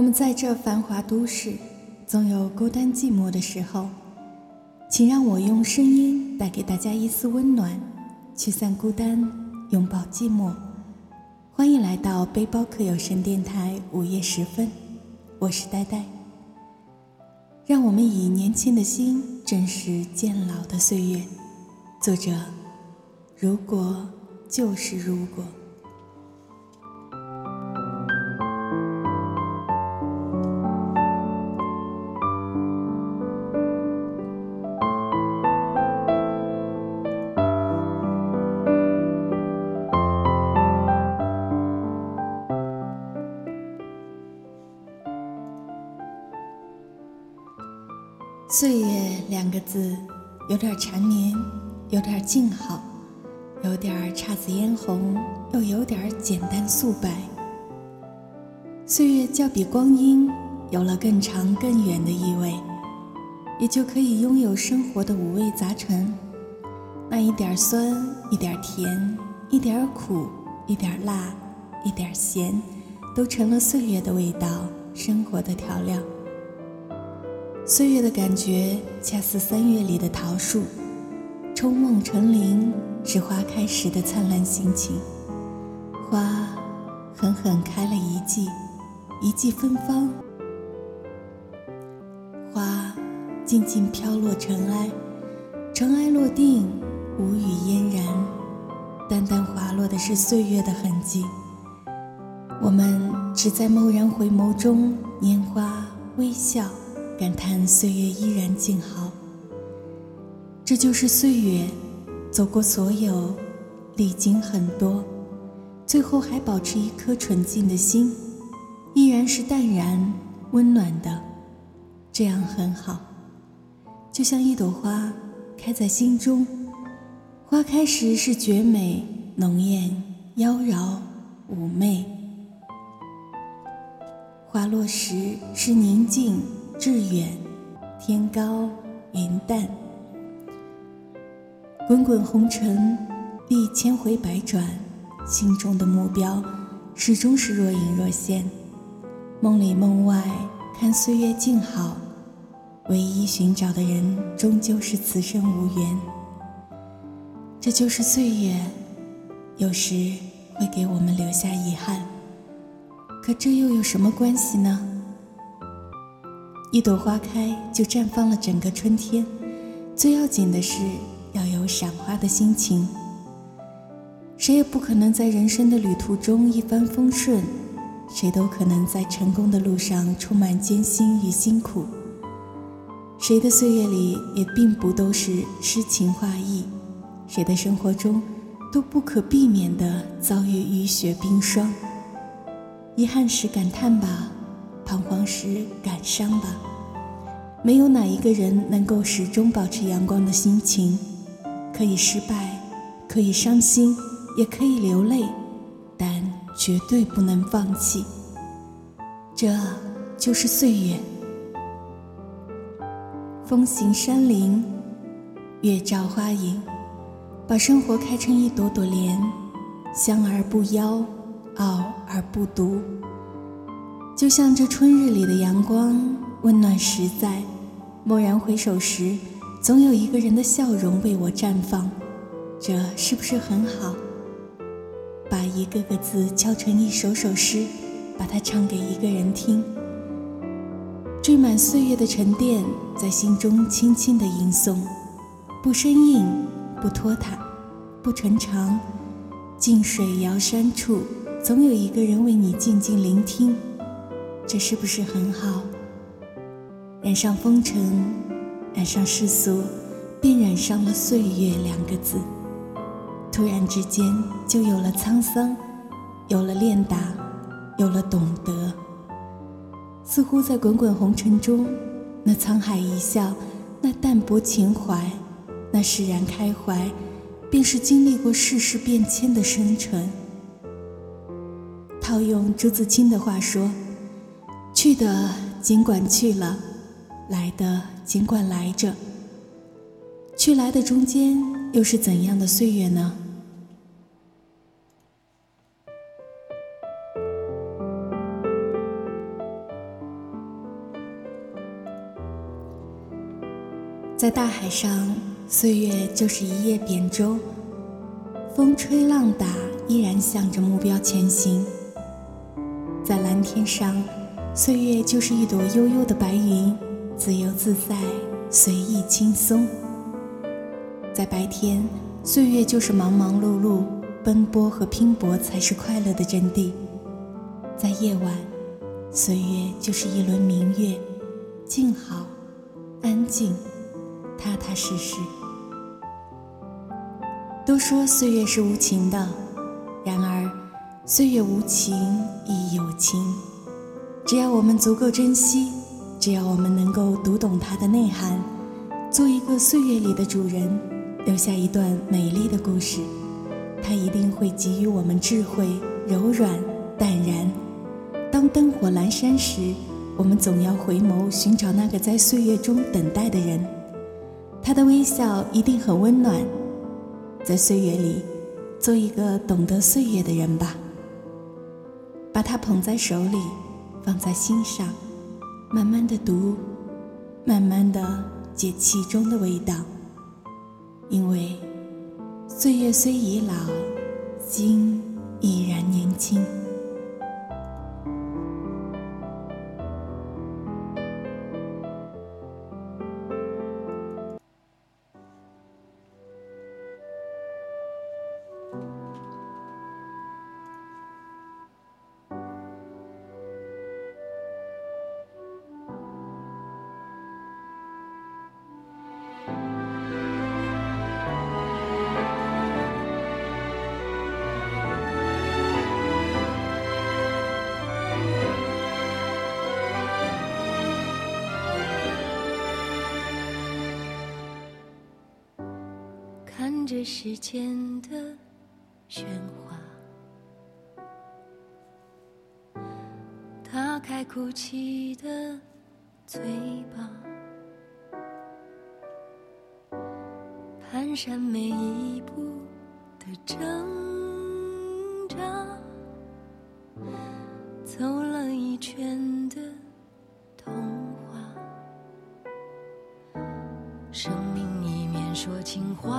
我们在这繁华都市，总有孤单寂寞的时候，请让我用声音带给大家一丝温暖，驱散孤单，拥抱寂寞。欢迎来到背包客有声电台午夜时分，我是呆呆。让我们以年轻的心正视渐老的岁月。作者：如果就是如果。岁月两个字，有点缠绵，有点静好，有点姹紫嫣红，又有点简单素白。岁月较比光阴有了更长更远的意味，也就可以拥有生活的五味杂陈，那一点酸，一点甜，一点苦，一点辣，一点咸，都成了岁月的味道，生活的调料。岁月的感觉，恰似三月里的桃树，春梦成林，是花开时的灿烂心情。花狠狠开了一季，一季芬芳；花静静飘落尘埃，尘埃落定，无语嫣然，淡淡滑落的是岁月的痕迹。我们只在蓦然回眸中，拈花微笑。感叹岁月依然静好，这就是岁月，走过所有，历经很多，最后还保持一颗纯净的心，依然是淡然温暖的，这样很好。就像一朵花开在心中，花开时是绝美浓艳妖娆妩媚，花落时是宁静。志远，天高云淡，滚滚红尘历千回百转，心中的目标始终是若隐若现。梦里梦外看岁月静好，唯一寻找的人终究是此生无缘。这就是岁月，有时会给我们留下遗憾，可这又有什么关系呢？一朵花开就绽放了整个春天，最要紧的是要有赏花的心情。谁也不可能在人生的旅途中一帆风顺，谁都可能在成功的路上充满艰辛与辛苦。谁的岁月里也并不都是诗情画意，谁的生活中都不可避免地遭遇雨雪冰霜。遗憾时感叹吧。彷徨时感伤吧，没有哪一个人能够始终保持阳光的心情。可以失败，可以伤心，也可以流泪，但绝对不能放弃。这就是岁月。风行山林，月照花影，把生活开成一朵朵莲，香而不妖，傲而不独。就像这春日里的阳光，温暖实在。蓦然回首时，总有一个人的笑容为我绽放，这是不是很好？把一个个字敲成一首首诗，把它唱给一个人听，缀满岁月的沉淀，在心中轻轻的吟诵，不生硬，不拖沓，不沉长。近水遥山处，总有一个人为你静静聆听。这是不是很好？染上风尘，染上世俗，便染上了岁月两个字。突然之间，就有了沧桑，有了练达，有了懂得。似乎在滚滚红尘中，那沧海一笑，那淡泊情怀，那释然开怀，便是经历过世事变迁的深沉。套用朱自清的话说。去的尽管去了来的尽管来着。去来的中间又是怎样的岁月呢？在大海上岁月就是一叶扁舟风吹浪打依然向着目标前行。在蓝天上岁月就是一朵悠悠的白云，自由自在，随意轻松。在白天，岁月就是忙忙碌碌，奔波和拼搏才是快乐的真谛。在夜晚，岁月就是一轮明月，静好，安静。踏踏实实。都说岁月是无情的，然而岁月无情亦有情。只要我们足够珍惜，只要我们能够读懂它的内涵，做一个岁月里的主人，留下一段美丽的故事，它一定会给予我们智慧、柔软、淡然。当灯火阑珊时，我们总要回眸寻找那个在岁月中等待的人。他的微笑一定很温暖，在岁月里，做一个懂得岁月的人吧。把它捧在手里，放在心上，慢慢的读，慢慢的解其中的味道。因为岁月虽已老，心依然年轻。看着世间的喧哗，打开哭泣的嘴巴，蹒跚每一步的挣扎，走了一圈的童话，生说情话，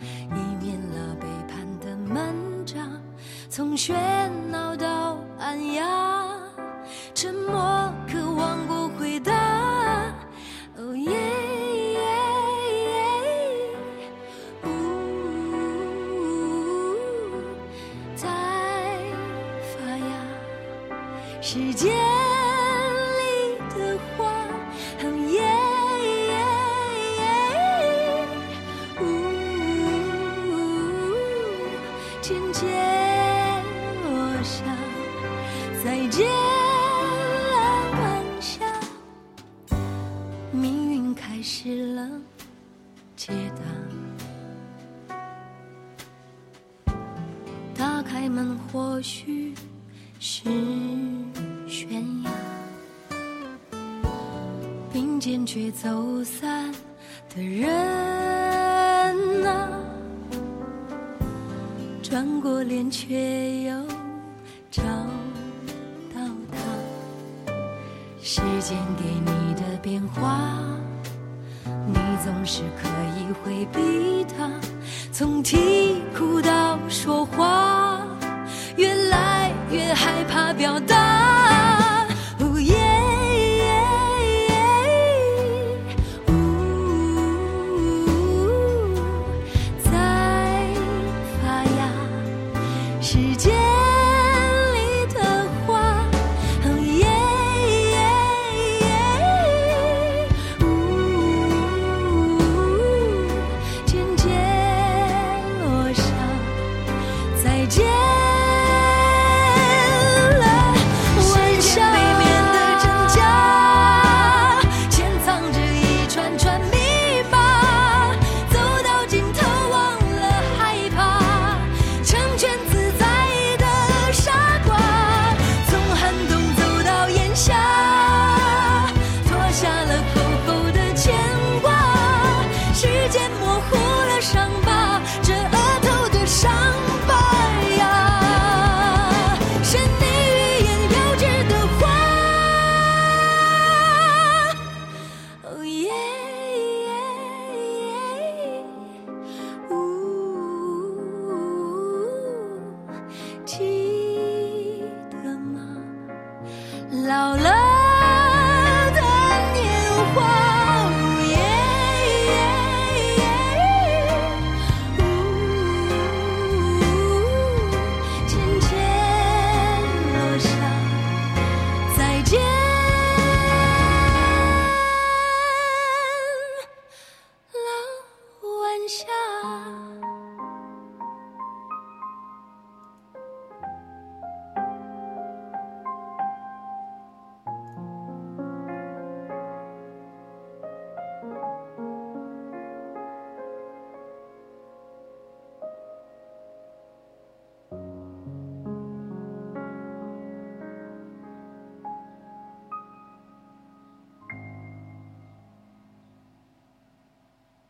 以免了背叛的漫长。从喧闹到暗哑，沉默渴望过回答。哦耶耶耶呜呜呜呜，发芽时间。见了晚霞，命运开始了解答。打开门，或许是悬崖，并肩却走散的人啊，转过脸却又。时间给你的变化，你总是可以回避它，从啼哭到说话。越来越害怕表达。